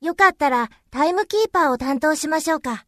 よかったらタイムキーパーを担当しましょうか。